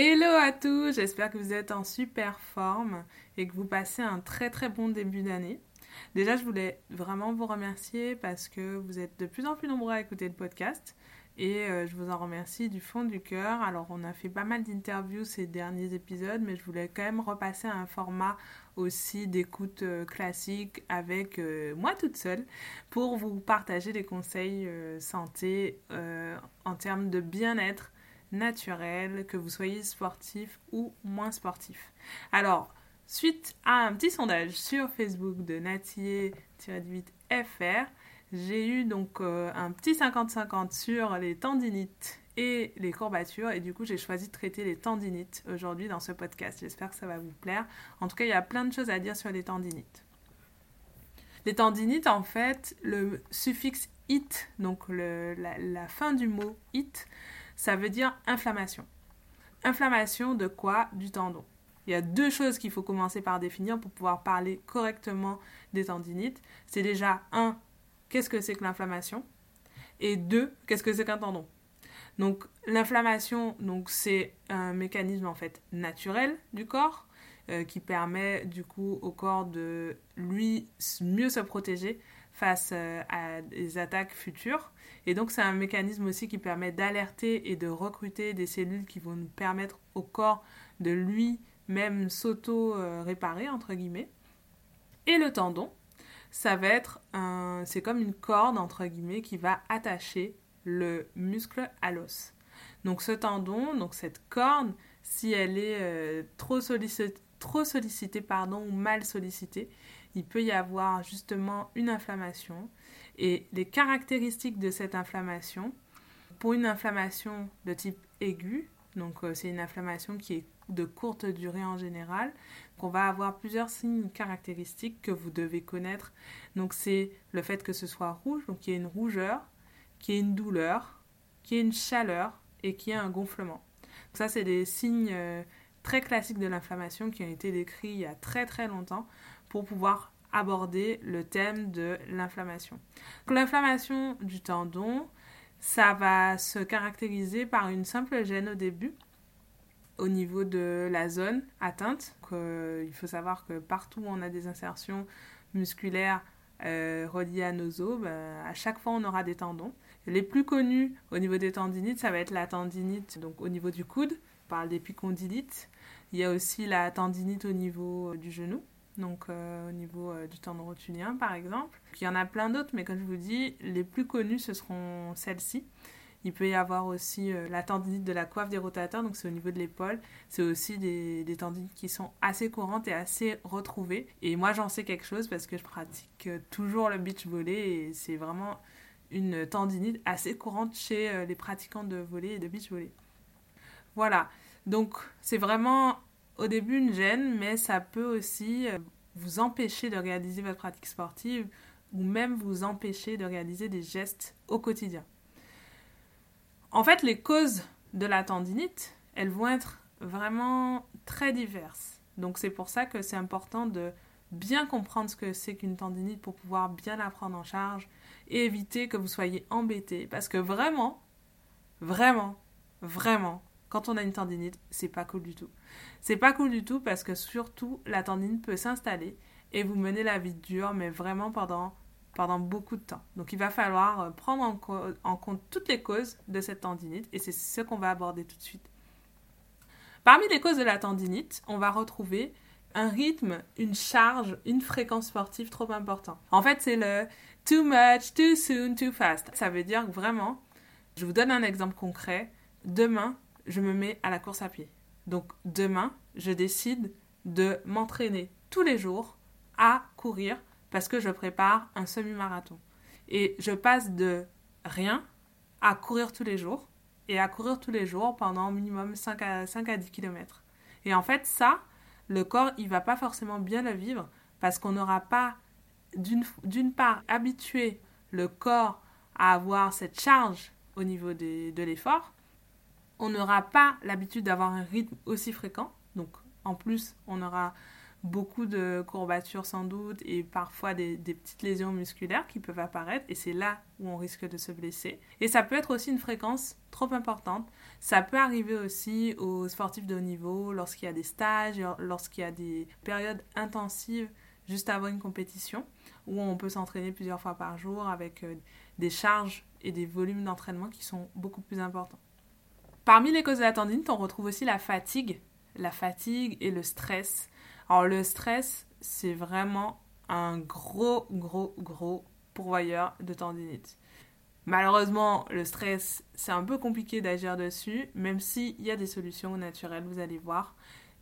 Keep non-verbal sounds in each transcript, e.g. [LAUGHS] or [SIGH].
Hello à tous, j'espère que vous êtes en super forme et que vous passez un très très bon début d'année. Déjà, je voulais vraiment vous remercier parce que vous êtes de plus en plus nombreux à écouter le podcast et euh, je vous en remercie du fond du cœur. Alors, on a fait pas mal d'interviews ces derniers épisodes, mais je voulais quand même repasser à un format aussi d'écoute euh, classique avec euh, moi toute seule pour vous partager des conseils santé en termes de bien-être naturel, que vous soyez sportif ou moins sportif. Alors, suite à un petit sondage sur Facebook de Natier-8FR, j'ai eu donc euh, un petit 50-50 sur les tendinites et les courbatures et du coup j'ai choisi de traiter les tendinites aujourd'hui dans ce podcast. J'espère que ça va vous plaire. En tout cas, il y a plein de choses à dire sur les tendinites. Les tendinites, en fait, le suffixe it, donc la, la fin du mot it, ça veut dire inflammation. Inflammation de quoi? Du tendon. Il y a deux choses qu'il faut commencer par définir pour pouvoir parler correctement des tendinites. C'est déjà un, qu'est-ce que c'est que l'inflammation? Et deux, qu'est-ce que c'est qu'un tendon? Donc l'inflammation, donc c'est un mécanisme en fait naturel du corps euh, qui permet du coup au corps de lui mieux se protéger face euh, à des attaques futures. Et donc c'est un mécanisme aussi qui permet d'alerter et de recruter des cellules qui vont nous permettre au corps de lui-même s'auto-réparer, entre guillemets. Et le tendon, ça va être un... C'est comme une corde, entre guillemets, qui va attacher le muscle à l'os. Donc ce tendon, donc cette corde, si elle est euh, trop sollicitée, trop sollicitée pardon, ou mal sollicitée, il peut y avoir justement une inflammation. Et les caractéristiques de cette inflammation, pour une inflammation de type aigu, donc euh, c'est une inflammation qui est de courte durée en général, qu'on va avoir plusieurs signes caractéristiques que vous devez connaître. Donc c'est le fait que ce soit rouge, donc qu'il y ait une rougeur, qu'il y ait une douleur, qu'il y ait une chaleur et qu'il y ait un gonflement. ça c'est des signes euh, très classiques de l'inflammation qui ont été décrits il y a très très longtemps pour pouvoir aborder le thème de l'inflammation. L'inflammation du tendon, ça va se caractériser par une simple gêne au début au niveau de la zone atteinte. il faut savoir que partout où on a des insertions musculaires euh, reliées à nos os, ben, à chaque fois on aura des tendons. Les plus connus au niveau des tendinites, ça va être la tendinite donc au niveau du coude, on parle d'épicondylites. Il y a aussi la tendinite au niveau du genou donc euh, au niveau euh, du tendon rotulien par exemple. il y en a plein d'autres, mais comme je vous dis, les plus connues ce seront celles-ci. Il peut y avoir aussi euh, la tendinite de la coiffe des rotateurs, donc c'est au niveau de l'épaule. C'est aussi des, des, tendinites qui sont assez courantes et assez retrouvées. Et moi j'en sais quelque chose parce que je pratique toujours le beach volley et c'est vraiment une tendinite assez courante chez les pratiquants de volley et de beach volley. Voilà, donc c'est vraiment au début une gêne, mais ça peut aussi euh, vous empêcher de réaliser votre pratique sportive ou même vous empêcher de réaliser des gestes au quotidien. En fait, les causes de la tendinite, elles vont être vraiment très diverses. Donc c'est pour ça que c'est important de bien comprendre ce que c'est qu'une tendinite pour pouvoir bien la prendre en charge et éviter que vous soyez embêté. Parce que vraiment, vraiment, vraiment, quand on a une tendinite, c'est pas cool du tout. C'est pas cool du tout parce que surtout la tendinite peut s'installer et vous mener la vie dure, mais vraiment pendant, pendant beaucoup de temps. Donc il va falloir euh, prendre en, en compte toutes les causes de cette tendinite et c'est ce qu'on va aborder tout de suite. Parmi les causes de la tendinite, on va retrouver un rythme, une charge, une fréquence sportive trop importante. En fait, c'est le too much, too soon, too fast. Ça veut dire vraiment, je vous donne un exemple concret. Demain, je me mets à la course à pied. Donc demain, je décide de m'entraîner tous les jours à courir parce que je prépare un semi-marathon. Et je passe de rien à courir tous les jours et à courir tous les jours pendant minimum 5 à, 5 à 10 km. Et en fait, ça, le corps, il va pas forcément bien le vivre parce qu'on n'aura pas, d'une part, habitué le corps à avoir cette charge au niveau de l'effort. On n'aura pas l'habitude d'avoir un rythme aussi fréquent. Donc, en plus, on aura beaucoup de courbatures sans doute et parfois des, petites lésions musculaires qui peuvent apparaître et c'est là où on risque de se blesser. Et ça peut être aussi une fréquence trop importante. Ça peut arriver aussi aux sportifs de haut niveau lorsqu'il y a des stages, lorsqu'il y a des périodes intensives juste avant une compétition où on peut s'entraîner plusieurs fois par jour avec euh, des charges et des volumes d'entraînement qui sont beaucoup plus importants. Parmi les causes de la tendinite, on retrouve aussi la fatigue, la fatigue et le stress. Alors le stress, c'est vraiment un gros, gros, gros pourvoyeur de tendinite. Malheureusement, le stress, c'est un peu compliqué d'agir dessus, même s'il y a des solutions naturelles, vous allez voir.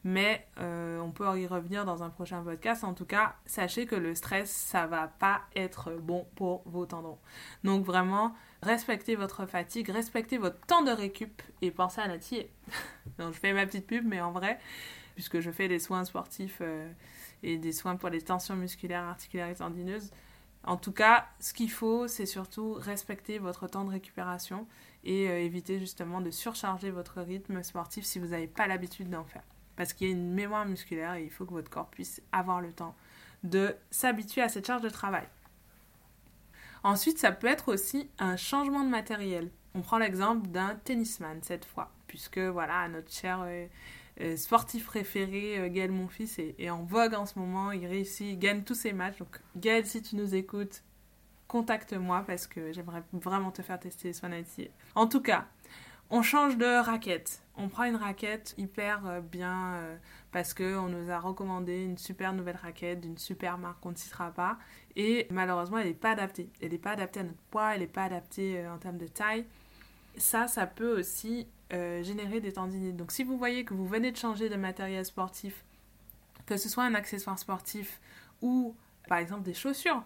Mais euh, on peut y revenir dans un prochain podcast. En tout cas, sachez que le stress, ça va pas être bon pour vos tendons. Donc vraiment, respectez votre fatigue, respectez votre temps de récup et pensez à natiller. [LAUGHS] Donc je fais ma petite pub, mais en vrai, puisque je fais des soins sportifs euh, et des soins pour les tensions musculaires, articulaires et tendineuses. En tout cas, ce qu'il faut, c'est surtout respecter votre temps de récupération et euh, éviter justement de surcharger votre rythme sportif si vous n'avez pas l'habitude d'en faire. Parce qu'il y a une mémoire musculaire et il faut que votre corps puisse avoir le temps de s'habituer à cette charge de travail. Ensuite, ça peut être aussi un changement de matériel. On prend l'exemple d'un tennisman cette fois, puisque voilà, notre cher euh, euh, sportif préféré, euh, Gaël Monfils, est, est, en vogue en ce moment. Il réussit, il gagne tous ses matchs. Donc, Gaël, si tu nous écoutes, contacte-moi parce que j'aimerais vraiment te faire tester les soins En tout cas, on change de raquette. On prend une raquette hyper euh, bien parce qu'on nous a recommandé une super nouvelle raquette d'une super marque qu'on ne citera pas. Et malheureusement, elle n'est pas adaptée. Elle n'est pas adaptée à notre poids, elle n'est pas adaptée en termes de taille. Ça, ça peut aussi euh, générer des tendinites. Donc si vous voyez que vous venez de changer de matériel sportif, que ce soit un accessoire sportif ou par exemple des chaussures,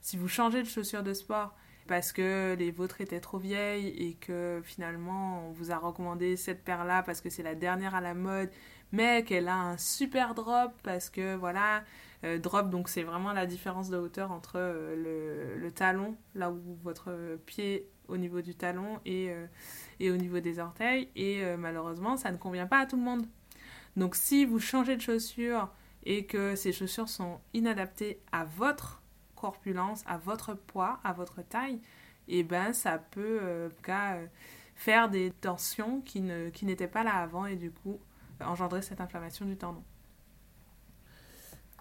si vous changez de chaussures de sport parce que les vôtres étaient trop vieilles et que finalement on vous a recommandé cette paire-là parce que c'est la dernière à la mode, mais qu'elle a un super drop parce que voilà, euh, drop donc c'est vraiment la différence de hauteur entre euh, le, talon, là où votre pied au niveau du talon et, euh, au niveau des orteils. Et malheureusement, ça ne convient pas à tout le monde. Donc si vous changez de chaussures et que ces chaussures sont inadaptées à votre à votre poids, à votre taille, et eh ben ça peut euh, faire des tensions qui n'étaient qui pas là avant et du coup engendrer cette inflammation du tendon.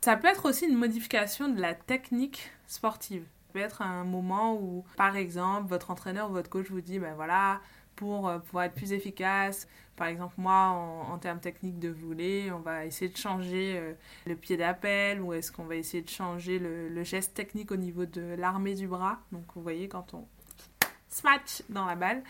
Ça peut être aussi une modification de la technique sportive peut être un moment où, par exemple, votre entraîneur ou votre coach vous dit, ben voilà, pour euh, pouvoir être plus efficace, par exemple, moi, en, termes techniques de voler, on va essayer de changer euh, le pied d'appel ou est-ce qu'on va essayer de changer le, geste technique au niveau de l'armée du bras. Donc, vous voyez, quand on smash dans la balle,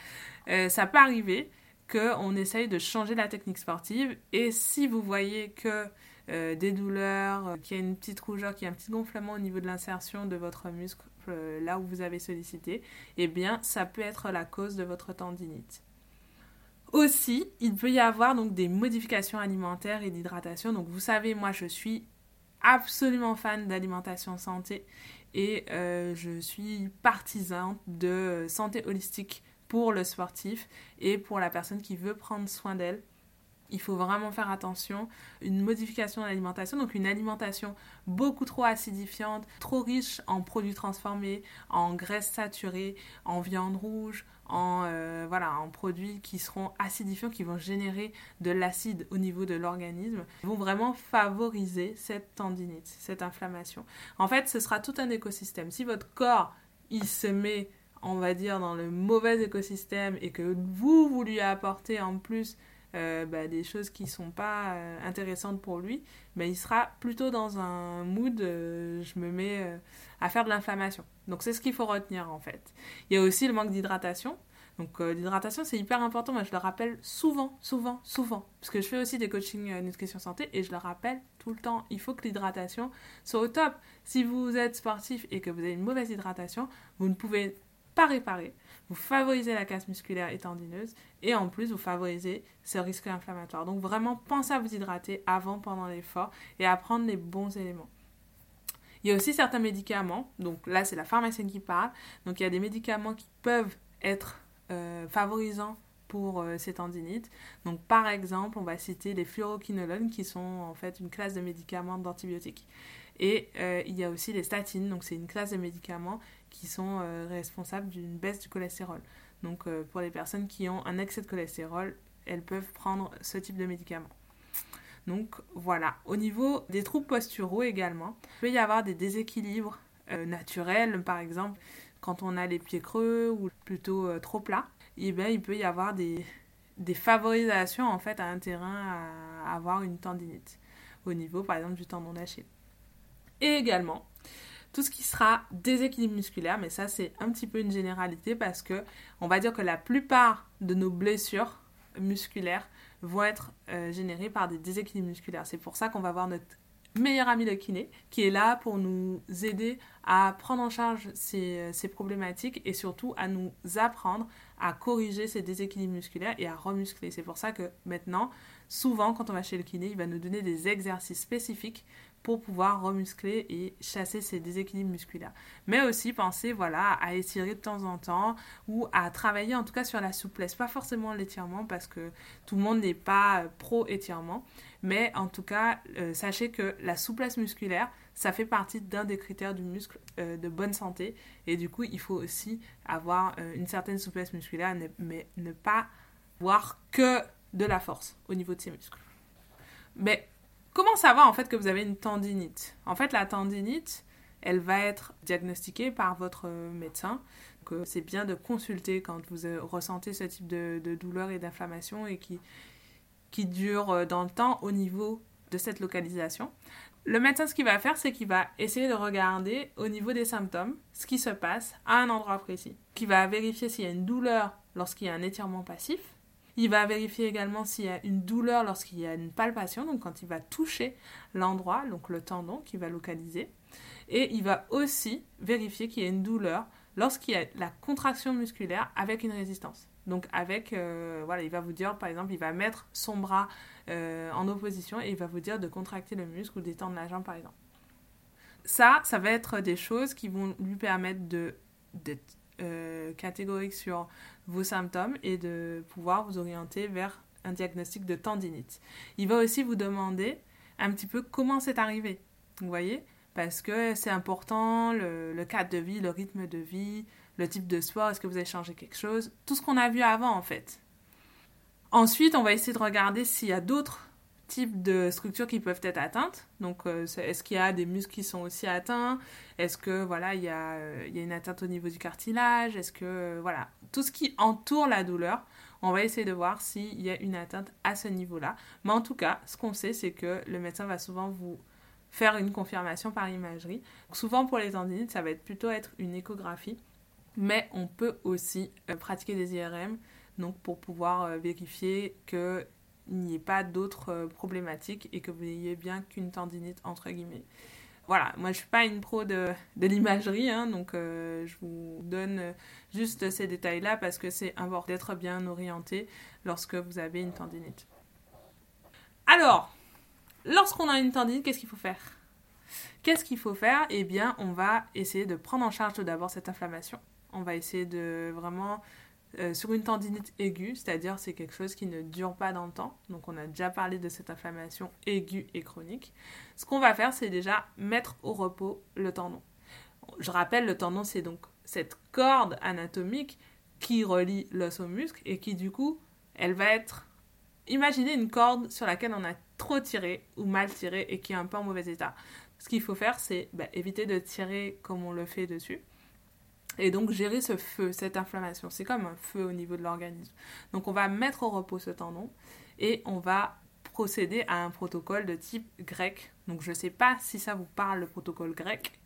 euh, ça peut arriver qu'on essaye de changer la technique sportive et si vous voyez que des douleurs, qu'il y a une petite rougeur, qu'il y a un petit gonflement au niveau de l'insertion de votre muscle euh, là où vous avez sollicité, eh bien, ça peut être la cause de votre tendinite. Aussi, il peut y avoir donc des modifications alimentaires et d'hydratation. Donc, vous savez, moi, je suis absolument fan d'alimentation santé et euh, je suis partisan de santé holistique pour le sportif et pour la personne qui veut prendre soin d'elle il faut vraiment faire attention. Une modification de l'alimentation, donc une alimentation beaucoup trop acidifiante, trop riche en produits transformés, en graisses saturées, en viande rouge, en, euh, voilà, en produits qui seront acidifiants, qui vont générer de l'acide au niveau de l'organisme, vont vraiment favoriser cette tendinite, cette inflammation. En fait, ce sera tout un écosystème. Si votre corps, il se met, on va dire, dans le mauvais écosystème et que vous, vous lui apportez en plus euh, bah, des choses qui sont pas euh, intéressantes pour lui, mais il sera plutôt dans un mood euh, je me mets à faire de l'inflammation. Donc c'est ce qu'il faut retenir en fait. Il y a aussi le manque d'hydratation. Donc l'hydratation c'est hyper important, moi je le rappelle souvent, souvent, souvent, parce que je fais aussi des coachings nutrition santé et je le rappelle tout le temps, il faut que l'hydratation soit au top. Si vous êtes sportif et que vous avez une mauvaise hydratation, vous ne pouvez pas réparer, vous favorisez la casse musculaire et tendineuse et en plus vous favorisez ce risque inflammatoire. Donc vraiment pensez à vous hydrater avant, pendant l'effort et à prendre les bons éléments. Il y a aussi certains médicaments, donc là c'est la pharmacienne qui parle, donc il y a des médicaments qui peuvent être euh, favorisants pour euh, ces tendinites. Donc par exemple, on va citer les fluoroquinolones qui sont en fait une classe de médicaments d'antibiotiques. Et euh, il y a aussi les statines, donc c'est une classe de médicaments qui sont responsables d'une baisse du cholestérol. Donc pour les personnes qui ont un excès de cholestérol, elles peuvent prendre ce type de médicaments. Donc voilà, au niveau des troubles posturaux également, il peut y avoir des déséquilibres euh, naturels, par exemple quand on a les pieds creux ou plutôt euh, trop plats, eh bien, il peut y avoir des, des favorisations en fait à un terrain à avoir une tendinite au niveau par exemple du tendon d'Achille. Et également, tout ce qui sera déséquilibre musculaire, mais ça c'est un petit peu une généralité parce que on va dire que la plupart de nos blessures musculaires vont être euh, générés par des déséquilibres musculaires. C'est pour ça qu'on va voir notre meilleur ami le kiné, qui est là pour nous aider à prendre en charge ces, euh, ces, problématiques et surtout à nous apprendre à corriger ces déséquilibres musculaires et à remuscler. C'est pour ça que maintenant, souvent, quand on va chez le kiné, il va nous donner des exercices spécifiques pour pouvoir remuscler et chasser ces déséquilibres musculaires. Mais aussi penser voilà, à étirer de temps en temps ou à travailler en tout cas sur la souplesse. Pas forcément l'étirement parce que tout le monde n'est pas pro-étirement. Mais en tout cas, euh, sachez que la souplesse musculaire, ça fait partie d'un des critères du muscle euh, de bonne santé. Et du coup, il faut aussi avoir euh, une certaine souplesse musculaire, mais ne pas voir que de la force au niveau de ses muscles. Mais Comment savoir en fait que vous avez une tendinite? En fait, la tendinite, elle va être diagnostiquée par votre médecin. C'est bien de consulter quand vous euh, ressentez ce type de, douleur et d'inflammation et qui, qui dure euh, dans le temps au niveau de cette localisation. Le médecin, ce qu'il va faire, c'est qu'il va essayer de regarder au niveau des symptômes ce qui se passe à un endroit précis. Qui va vérifier s'il y a une douleur lorsqu'il y a un étirement passif, il va vérifier également s'il y a une douleur lorsqu'il y a une palpation, donc quand il va toucher l'endroit, donc le tendon qu'il va localiser. Et il va aussi vérifier qu'il y a une douleur lorsqu'il y a la contraction musculaire avec une résistance. Donc avec, euh, voilà, il va vous dire, par exemple, il va mettre son bras euh, en opposition et il va vous dire de contracter le muscle ou d'étendre la jambe, par exemple. Ça, ça va être des choses qui vont lui permettre de d'être euh, catégorique sur vos symptômes et de pouvoir vous orienter vers un diagnostic de tendinite. Il va aussi vous demander un petit peu comment c'est arrivé. Vous voyez Parce que c'est important, le, cadre de vie, le rythme de vie, le type de sport, est-ce que vous avez changé quelque chose Tout ce qu'on a vu avant en fait. Ensuite, on va essayer de regarder s'il y a d'autres types de structures qui peuvent être atteintes. Donc, euh, est-ce qu'il y a des muscles qui sont aussi atteints? Est-ce que voilà, il y, a, euh, il y, a, une atteinte au niveau du cartilage? Est-ce que euh, voilà, tout ce qui entoure la douleur, on va essayer de voir s'il y a une atteinte à ce niveau-là. Mais en tout cas, ce qu'on sait, c'est que le médecin va souvent vous faire une confirmation par imagerie. souvent pour les tendinites, ça va être plutôt être une échographie, mais on peut aussi pratiquer des IRM donc pour pouvoir vérifier que n'y ait pas d'autres euh, problématiques et que vous n'ayez bien qu'une tendinite entre guillemets. Voilà, moi je suis pas une pro de, de l'imagerie, hein, donc euh, je vous donne euh, juste ces détails-là parce que c'est important d'être bien orienté lorsque vous avez une tendinite. Alors, lorsqu'on a une tendinite, qu'est-ce qu'il faut faire? Qu'est-ce qu'il faut faire? Eh bien, on va essayer de prendre en charge d'abord cette inflammation. On va essayer de vraiment euh, sur une tendinite aiguë, c'est-à-dire c'est quelque chose qui ne dure pas dans le temps. Donc on a déjà parlé de cette inflammation aiguë et chronique. Ce qu'on va faire, c'est déjà mettre au repos le tendon. Je rappelle, le tendon, c'est donc cette corde anatomique qui relie l'os au muscle et qui du coup, elle va être... Imaginez une corde sur laquelle on a trop tiré ou mal tiré et qui est un peu en mauvais état. Ce qu'il faut faire, c'est bah, éviter de tirer comme on le fait dessus et donc gérer ce feu, cette inflammation. C'est comme un feu au niveau de l'organisme. Donc on va mettre au repos ce tendon et on va procéder à un protocole de type grec. Donc je ne sais pas si ça vous parle le protocole grec.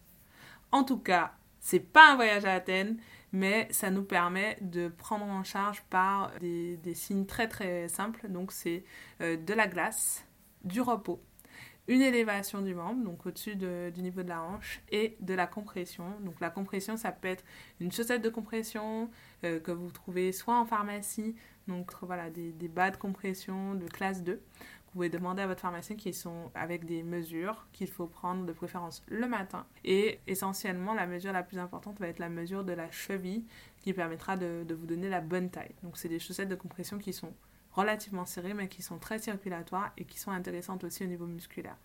En tout cas, c'est pas un voyage à Athènes, mais ça nous permet de prendre en charge par des, signes très très simples. Donc c'est euh, de la glace, du repos, une élévation du membre, donc au-dessus du niveau de la hanche, et de la compression. Donc la compression, ça peut être une chaussette de compression euh, que vous trouvez soit en pharmacie, donc voilà, des, bas de compression de classe 2. Vous pouvez demander à votre pharmacien qui sont avec des mesures qu'il faut prendre de préférence le matin. Et essentiellement, la mesure la plus importante va être la mesure de la cheville qui permettra de vous donner la bonne taille. Donc c'est des chaussettes de compression qui sont relativement serrées, mais qui sont très circulatoires et qui sont intéressantes aussi au niveau musculaire.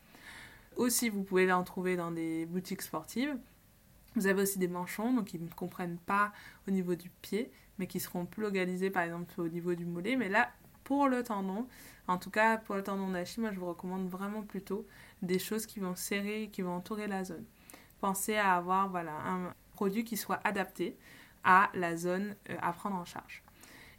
Aussi, vous pouvez en trouver dans des boutiques sportives. Vous avez aussi des manchons, donc qui ne comprennent pas au niveau du pied, mais qui seront plus localisés par exemple au niveau du mollet. Mais là, pour le tendon, en tout cas pour le tendon d'Achille, moi je vous recommande vraiment plutôt des choses qui vont serrer, qui vont entourer la zone. Pensez à avoir voilà, un produit qui soit adapté à la zone euh, à prendre en charge.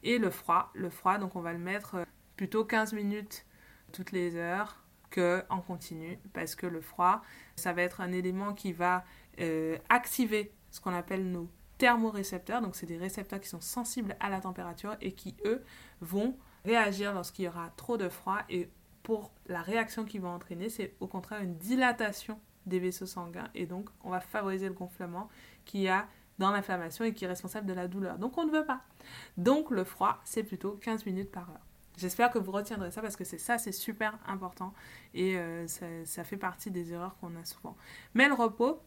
Et le froid, le froid, donc on va le mettre euh, plutôt 15 minutes toutes les heures que en continu, parce que le froid, ça va être un élément qui va euh, activer ce qu'on appelle nos thermorécepteurs, donc c'est des récepteurs qui sont sensibles à la température et qui, eux, vont réagir lorsqu'il y aura trop de froid. Et pour la réaction qu'ils vont entraîner, c'est au contraire une dilatation des vaisseaux sanguins. Et donc on va favoriser le gonflement qui a dans l'inflammation et qui est responsable de la douleur. Donc on ne veut pas. Donc le froid, c'est plutôt 15 minutes par heure. J'espère que vous retiendrez ça parce que c'est ça, c'est super important et euh, ça, fait partie des erreurs qu'on a souvent. Mais le repos,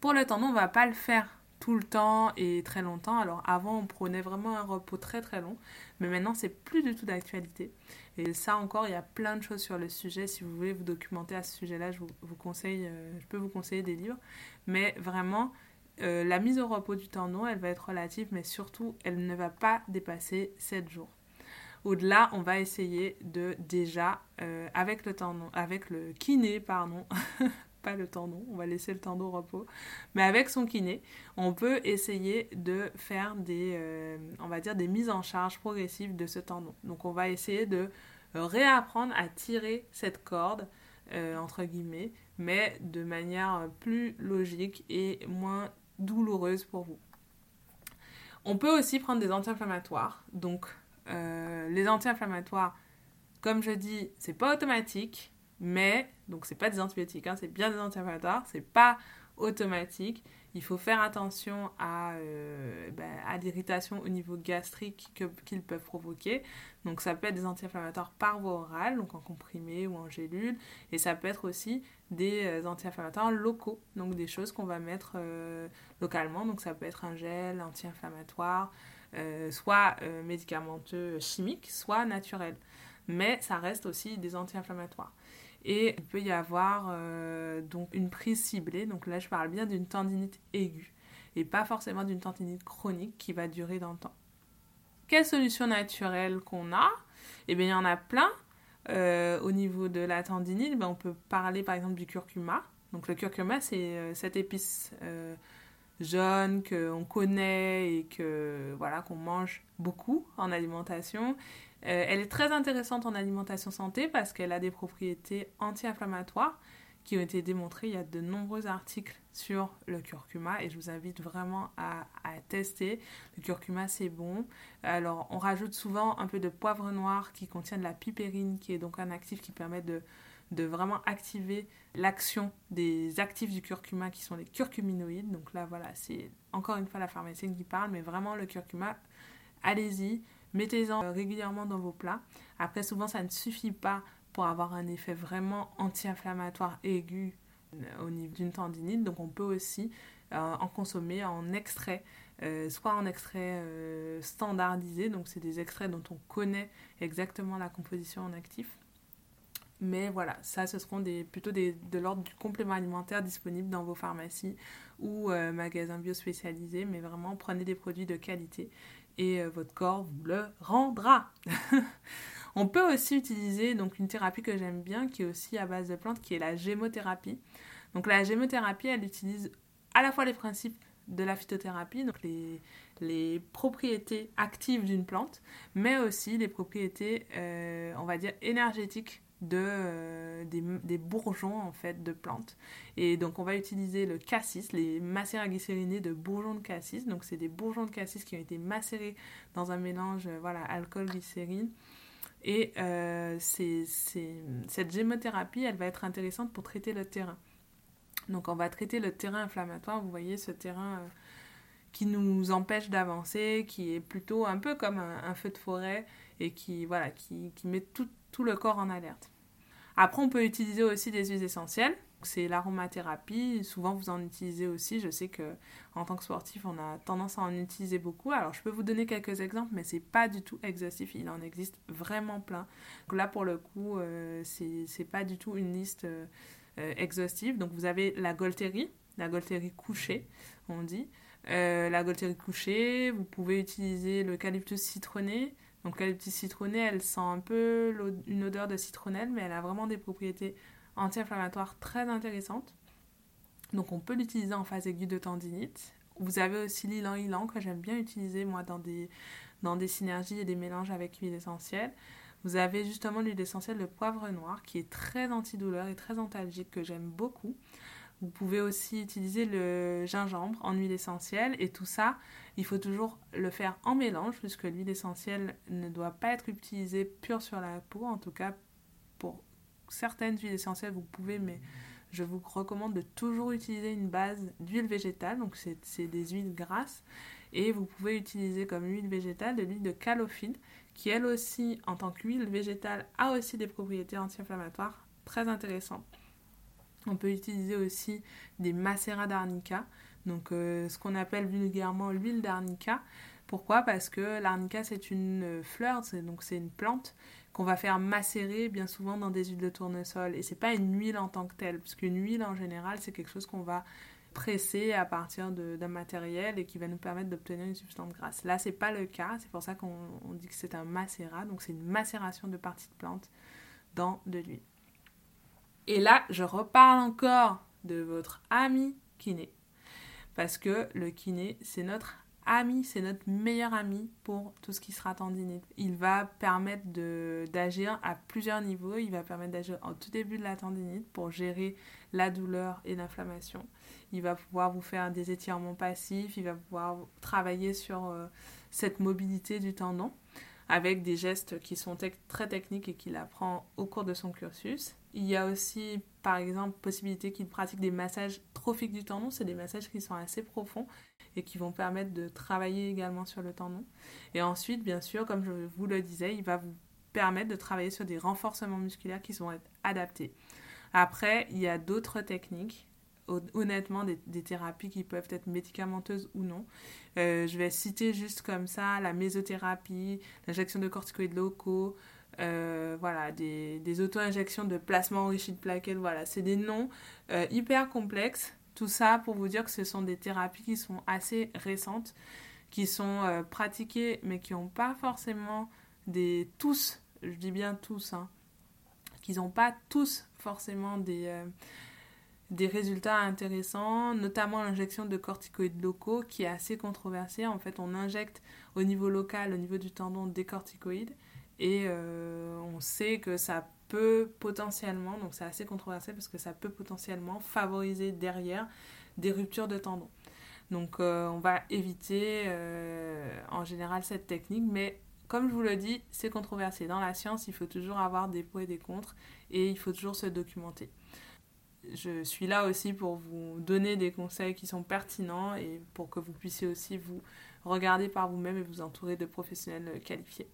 pour le tendon, on ne va pas le faire tout le temps et très longtemps. Alors avant, on prenait vraiment un repos très très long, mais maintenant, c'est plus du tout d'actualité. Et ça encore, il y a plein de choses sur le sujet. Si vous voulez vous documenter à ce sujet-là, je vous, conseille, euh, je peux vous conseiller des livres. Mais vraiment, euh, la mise au repos du tendon, elle va être relative, mais surtout, elle ne va pas dépasser 7 jours. Au-delà, on va essayer de déjà, euh, avec le tendon, avec le kiné, pardon, [LAUGHS] pas le tendon, on va laisser le tendon au repos, mais avec son kiné, on peut essayer de faire des, euh, on va dire, des mises en charge progressives de ce tendon. Donc on va essayer de réapprendre à tirer cette corde, entre guillemets, mais de manière plus logique et moins douloureuse pour vous. On peut aussi prendre des anti-inflammatoires. Donc, euh, les anti-inflammatoires, comme je dis, c'est pas automatique, mais donc c'est pas des antibiotiques, hein, c'est bien des anti-inflammatoires, c'est pas automatique. Il faut faire attention à, euh, ben, l'irritation au niveau gastrique qu'ils peuvent provoquer. Donc ça peut être des anti-inflammatoires par voie orale, donc en comprimé ou en gélule. Et ça peut être aussi des euh, anti-inflammatoires locaux, donc des choses qu'on va mettre euh, localement. Donc ça peut être un gel anti-inflammatoire, soit médicamenteux chimique, soit naturel. Mais ça reste aussi des anti-inflammatoires. Et il peut y avoir euh, donc une prise ciblée. Donc là, je parle bien d'une tendinite aiguë et pas forcément d'une tendinite chronique qui va durer dans le temps. Quelle solution naturelle qu'on a? Eh bien, il y en a plein. Euh, au niveau de la tendinite, ben, on peut parler par exemple du curcuma. Donc le curcuma, c'est euh, cette épice jaune qu'on connaît et que voilà qu'on mange beaucoup en alimentation euh, elle est très intéressante en alimentation santé parce qu'elle a des propriétés anti-inflammatoires qui ont été démontrées. Il y a de nombreux articles sur le curcuma et je vous invite vraiment à, tester. Le curcuma, c'est bon. Alors, on rajoute souvent un peu de poivre noir qui contient de la pipérine, qui est donc un actif qui permet de, de vraiment activer l'action des actifs du curcuma qui sont les curcuminoïdes. Donc là, voilà, c'est encore une fois la pharmacienne qui parle, mais vraiment le curcuma, allez-y. Mettez-en euh, régulièrement dans vos plats. Après, souvent, ça ne suffit pas pour avoir un effet vraiment anti-inflammatoire aigu euh, au niveau d'une tendinite. Donc, on peut aussi euh, en consommer en extrait, soit en extrait standardisé, donc c'est des extraits dont on connaît exactement la composition en actif. Mais voilà, ça, ce seront des, plutôt des, de l'ordre du complément alimentaire disponible dans vos pharmacies ou magasins bio spécialisés. Mais vraiment, prenez des produits de qualité et euh, votre corps vous le rendra. [LAUGHS] On peut aussi utiliser donc une thérapie que j'aime bien qui est aussi à base de plantes qui est la gémothérapie. Donc la gémothérapie, elle utilise à la fois les principes de la phytothérapie, donc les, les propriétés actives d'une plante, mais aussi les propriétés, euh, on va dire, énergétiques de, euh, des, bourgeons en fait de plantes. Et donc on va utiliser le cassis, les macérats glycérinés de bourgeons de cassis. Donc c'est des bourgeons de cassis qui ont été macérés dans un mélange euh, voilà alcool glycérine Et euh, cette gémothérapie, elle va être intéressante pour traiter le terrain. Donc on va traiter le terrain inflammatoire, vous voyez ce terrain euh, qui nous empêche d'avancer, qui est plutôt un peu comme un, feu de forêt et qui, voilà, qui, met tout, tout le corps en alerte. Après, on peut utiliser aussi des huiles essentielles c'est l'aromathérapie. Souvent, vous en utilisez aussi. Je sais que en tant que sportif, on a tendance à en utiliser beaucoup. Alors, je peux vous donner quelques exemples, mais c'est pas du tout exhaustif. Il en existe vraiment plein. Donc là, pour le coup, euh, c'est pas du tout une liste euh, euh, exhaustive. Donc, vous avez la Golterie, la Golterie couchée, on dit. la Golterie couchée, vous pouvez utiliser l'eucalyptus citronné. Donc l'eucalyptus citronné, elle sent un peu une odeur de citronnelle, mais elle a vraiment des propriétés anti-inflammatoire très intéressante. Donc on peut l'utiliser en phase aiguë de tendinite. Vous avez aussi l'ilan-ilan que j'aime bien utiliser moi dans des, dans des synergies et des mélanges avec l'huile essentielle. Vous avez justement l'huile essentielle de poivre noir qui est très antidouleur et très antalgique que j'aime beaucoup. Vous pouvez aussi utiliser le gingembre en huile essentielle et tout ça, il faut toujours le faire en mélange puisque l'huile essentielle ne doit pas être utilisée pure sur la peau, en tout cas pour certaines huiles essentielles, vous pouvez, mais je vous recommande de toujours utiliser une base d'huile végétale, donc c'est des huiles grasses, et vous pouvez utiliser comme huile végétale de l'huile de calophylle, qui elle aussi, en tant qu'huile végétale, a aussi des propriétés anti-inflammatoires très intéressantes. On peut utiliser aussi des macérats d'arnica, donc euh, ce qu'on appelle vulgairement l'huile d'arnica. Pourquoi? Parce que l'arnica c'est une fleur, donc c'est une plante qu'on va faire macérer bien souvent dans des huiles de tournesol. Et c'est pas une huile en tant que telle, parce qu'une huile en général, c'est quelque chose qu'on va presser à partir d'un matériel et qui va nous permettre d'obtenir une substance grasse. Là, c'est pas le cas, c'est pour ça qu'on dit que c'est un macérat, donc c'est une macération de parties de plantes dans de l'huile. Et là, je reparle encore de votre ami kiné, parce que le kiné, c'est notre ami, c'est notre meilleur ami pour tout ce qui sera tendinite. Il va permettre d'agir à plusieurs niveaux. Il va permettre d'agir au tout début de la tendinite pour gérer la douleur et l'inflammation. Il va pouvoir vous faire des étirements passifs. Il va pouvoir travailler sur euh, cette mobilité du tendon avec des gestes qui sont très techniques et qu'il apprend au cours de son cursus. Il y a aussi, par exemple, possibilité qu'il pratique des massages trophiques du tendon. C'est des massages qui sont assez profonds et qui vont permettre de travailler également sur le tendon. Et ensuite, bien sûr, comme je vous le disais, il va vous permettre de travailler sur des renforcements musculaires qui vont être adaptés. Après, il y a d'autres techniques honnêtement des, thérapies qui peuvent être médicamenteuses ou non. Euh, je vais citer juste comme ça la mésothérapie, l'injection de corticoïdes locaux, euh, voilà, des, des auto-injections de plasma enrichi de plaquettes, voilà, c'est des noms euh, hyper complexes. Tout ça pour vous dire que ce sont des thérapies qui sont assez récentes, qui sont pratiquées, mais qui n'ont pas forcément des tous, je dis bien tous, hein, qui n'ont pas tous forcément des des résultats intéressants, notamment l'injection de corticoïdes locaux qui est assez controversée. En fait, on injecte au niveau local, au niveau du tendon, des corticoïdes et euh, on sait que ça peut potentiellement, donc c'est assez controversé parce que ça peut potentiellement favoriser derrière des ruptures de tendons. Donc euh, on va éviter euh, en général cette technique, mais comme je vous le dis, c'est controversé. Dans la science, il faut toujours avoir des pour et des contre et il faut toujours se documenter je suis là aussi pour vous donner des conseils qui sont pertinents et pour que vous puissiez aussi vous regarder par vous-même et vous entourer de professionnels qualifiés.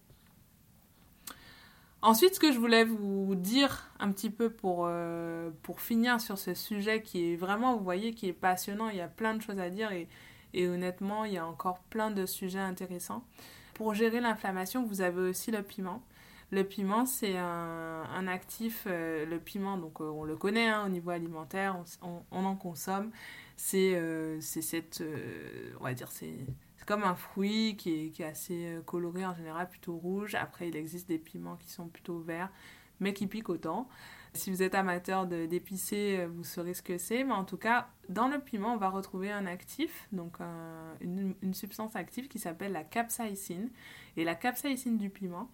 Ensuite, ce que je voulais vous dire un petit peu pour, euh, pour finir sur ce sujet qui est vraiment, vous voyez, qui est passionnant, il y a plein de choses à dire et, et honnêtement, il y a encore plein de sujets intéressants. Pour gérer l'inflammation, vous avez aussi le piment. Le piment, c'est un, actif. Euh, le piment, donc euh, on le connaît hein, au niveau alimentaire, on, en consomme. C'est cette. on va dire, c'est comme un fruit qui est, assez coloré en général, plutôt rouge. Après, il existe des piments qui sont plutôt verts, mais qui piquent autant. Si vous êtes amateur d'épicé, vous saurez ce que c'est. Mais en tout cas, dans le piment, on va retrouver un actif, donc une, une, substance active qui s'appelle la capsaïcine. Et la capsaïcine du piment,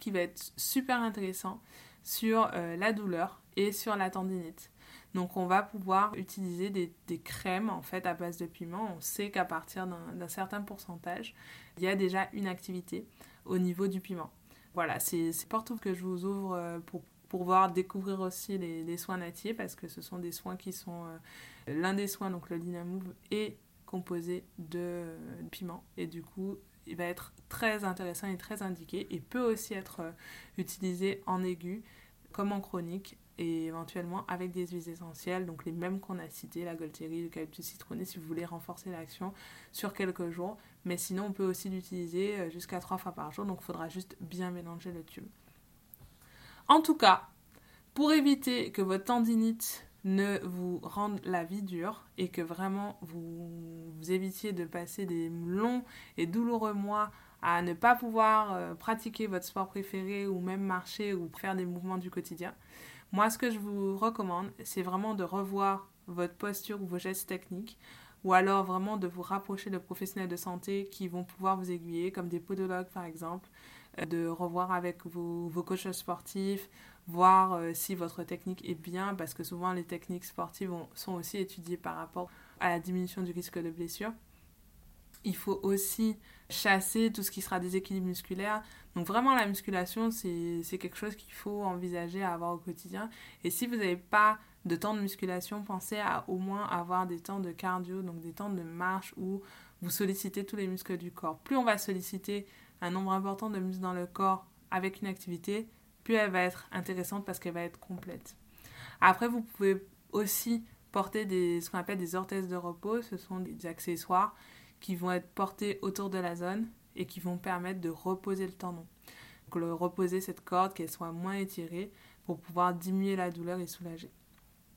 qui va être super intéressant sur euh, la douleur et sur la tendinite. Donc on va pouvoir utiliser des, crèmes en fait à base de piment. On sait qu'à partir d'un certain pourcentage, il y a déjà une activité au niveau du piment. Voilà, c'est porte que je vous ouvre euh, pour pouvoir découvrir aussi les, soins natifs parce que ce sont des soins qui sont l'un des soins donc le Linamove est composé de piment et du coup il va être très intéressant et très indiqué et peut aussi être utilisé en aigu comme en chronique et éventuellement avec des huiles essentielles, donc les mêmes qu'on a citées, la le l'eucalyptus citronné, si vous voulez renforcer l'action sur quelques jours. Mais sinon, on peut aussi l'utiliser euh, jusqu'à trois fois par jour, donc il faudra juste bien mélanger le tube. En tout cas, pour éviter que votre tendinite ne vous rende la vie dure et que vraiment vous, vous évitiez de passer des longs et douloureux mois à ne pas pouvoir euh, pratiquer votre sport préféré ou même marcher ou faire des mouvements du quotidien, moi, ce que je vous recommande, c'est vraiment de revoir votre posture ou vos gestes techniques, ou alors vraiment de vous rapprocher de professionnels de santé qui vont pouvoir vous aiguiller, comme des podologues par exemple, euh, de revoir avec vos, vos coachs sportifs, voir euh, si votre technique est bien, parce que souvent les techniques sportives sont aussi étudiées par rapport à la diminution du risque de blessure. Il faut aussi chasser tout ce qui sera déséquilibre musculaire. Donc vraiment la musculation, c'est quelque chose qu'il faut envisager à avoir au quotidien. Et si vous n'avez pas de temps de musculation, pensez à au moins avoir des temps de cardio, donc des temps de marche où vous sollicitez tous les muscles du corps. Plus on va solliciter un nombre important de muscles dans le corps avec une activité, plus elle va être intéressante parce qu'elle va être complète. Après, vous pouvez aussi porter des, ce qu'on appelle des orthèses de repos. Ce sont des accessoires qui vont être portés autour de la zone et qui vont permettre de reposer le tendon. Donc, le reposer cette corde, qu'elle soit moins étirée pour pouvoir diminuer la douleur et soulager.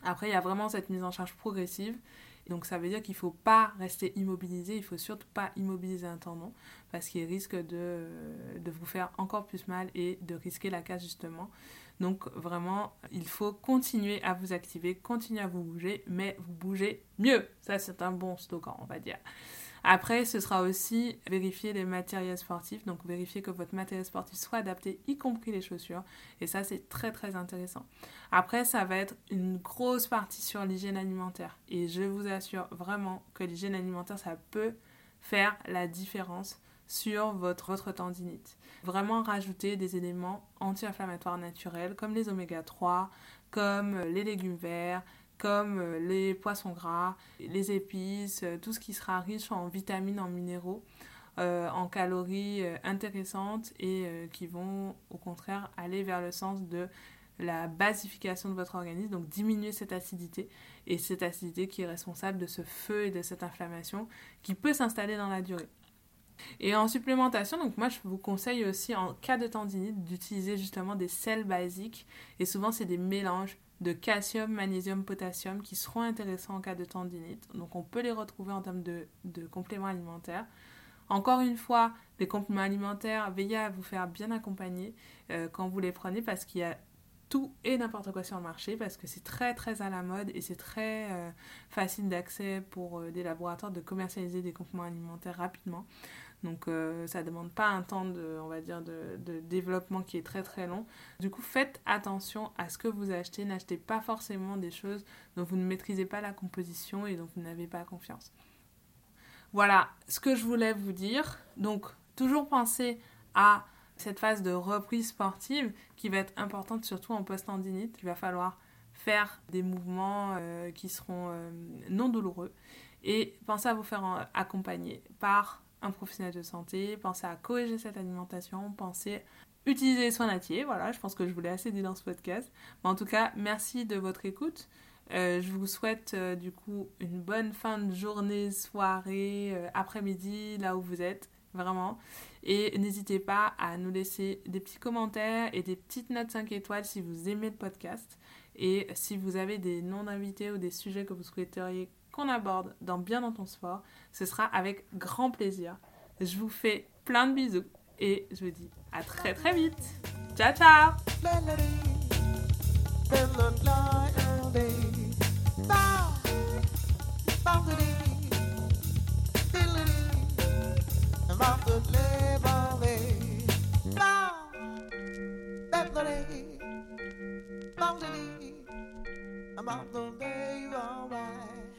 Après, il y a vraiment cette mise en charge progressive. Donc ça veut dire qu'il ne faut pas rester immobilisé, il ne faut surtout pas immobiliser un tendon parce qu'il risque de, de, vous faire encore plus mal et de risquer la casse justement. Donc vraiment, il faut continuer à vous activer, continuer à vous bouger, mais vous bougez mieux. Ça c'est un bon slogan, on va dire. Après, ce sera aussi vérifier les matériels sportifs, donc vérifier que votre matériel sportif soit adapté, y compris les chaussures. Et ça, c'est très très intéressant. Après, ça va être une grosse partie sur l'hygiène alimentaire. Et je vous assure vraiment que l'hygiène alimentaire, ça peut faire la différence sur votre, votre tendinite. Vraiment rajouter des éléments anti-inflammatoires naturels comme les oméga 3, comme les légumes verts, comme euh, les poissons gras, les épices, euh, tout ce qui sera riche en vitamines, en minéraux, euh, en calories intéressantes et qui vont au contraire aller vers le sens de la basification de votre organisme, donc diminuer cette acidité et cette acidité qui est responsable de ce feu et de cette inflammation qui peut s'installer dans la durée. Et en supplémentation, donc moi je vous conseille aussi en cas de tendinite d'utiliser justement des sels basiques et souvent c'est des mélanges de calcium, magnésium, potassium qui seront intéressants en cas de tendinite. Donc on peut les retrouver en termes de, compléments alimentaires. Encore une fois, les compléments alimentaires, veillez à vous faire bien accompagner euh, quand vous les prenez parce qu'il y a tout et n'importe quoi sur le marché parce que c'est très très à la mode et c'est très euh, facile d'accès pour euh, des laboratoires de commercialiser des compléments alimentaires rapidement. Donc euh, ça ne demande pas un temps de, on dire, de, développement qui est très très long. Du coup, faites attention à ce que vous achetez. N'achetez pas forcément des choses dont vous ne maîtrisez pas la composition et dont vous n'avez pas confiance. Voilà ce que je voulais vous dire. Donc, toujours penser à cette phase de reprise sportive qui va être importante surtout en post-tendinite. Il va falloir faire des mouvements euh, qui seront euh, non douloureux et pensez à vous faire accompagner par un professionnel de santé, pensez à corriger cette alimentation, pensez utiliser les soins natifs. Voilà, je pense que je vous l'ai assez dit dans ce podcast. Mais en tout cas, merci de votre écoute. Euh, je vous souhaite euh, du coup une bonne fin de journée, soirée, euh, après-midi, là où vous êtes, vraiment. Et n'hésitez pas à nous laisser des petits commentaires et des petites notes 5 étoiles si vous aimez le podcast. Et si vous avez des noms d'invités ou des sujets que vous souhaiteriez qu'on aborde dans Bien dans ton sport, ce sera avec grand plaisir. Je vous fais plein de bisous et je vous dis à très très vite. Ciao ciao